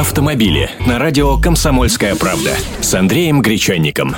Автомобили на радио «Комсомольская правда» с Андреем Гречанником.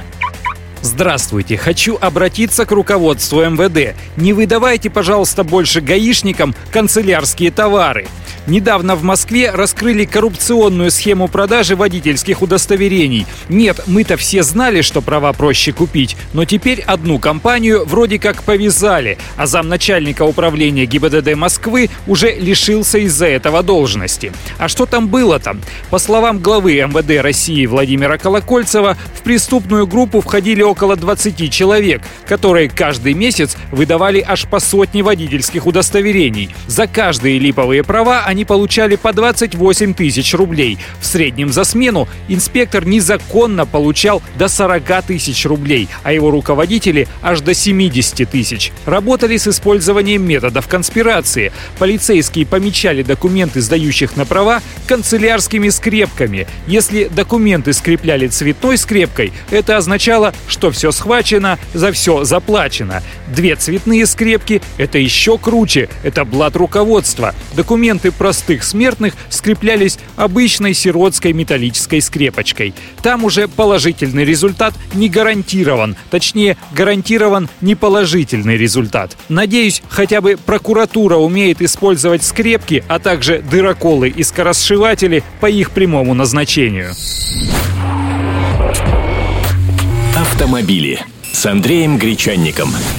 Здравствуйте. Хочу обратиться к руководству МВД. Не выдавайте, пожалуйста, больше гаишникам канцелярские товары. Недавно в Москве раскрыли коррупционную схему продажи водительских удостоверений. Нет, мы-то все знали, что права проще купить, но теперь одну компанию вроде как повязали, а замначальника управления ГИБДД Москвы уже лишился из-за этого должности. А что там было-то? По словам главы МВД России Владимира Колокольцева, в преступную группу входили около 20 человек, которые каждый месяц выдавали аж по сотне водительских удостоверений. За каждые липовые права они получали по 28 тысяч рублей. В среднем за смену инспектор незаконно получал до 40 тысяч рублей, а его руководители аж до 70 тысяч. Работали с использованием методов конспирации. Полицейские помечали документы, сдающих на права, канцелярскими скрепками. Если документы скрепляли цветной скрепкой, это означало, что все схвачено, за все заплачено. Две цветные скрепки – это еще круче, это блат руководства. Документы простых смертных скреплялись обычной сиротской металлической скрепочкой. Там уже положительный результат не гарантирован, точнее гарантирован неположительный результат. Надеюсь, хотя бы прокуратура умеет использовать скрепки, а также дыроколы и скоросшиватели по их прямому назначению. Автомобили с Андреем Гречанником.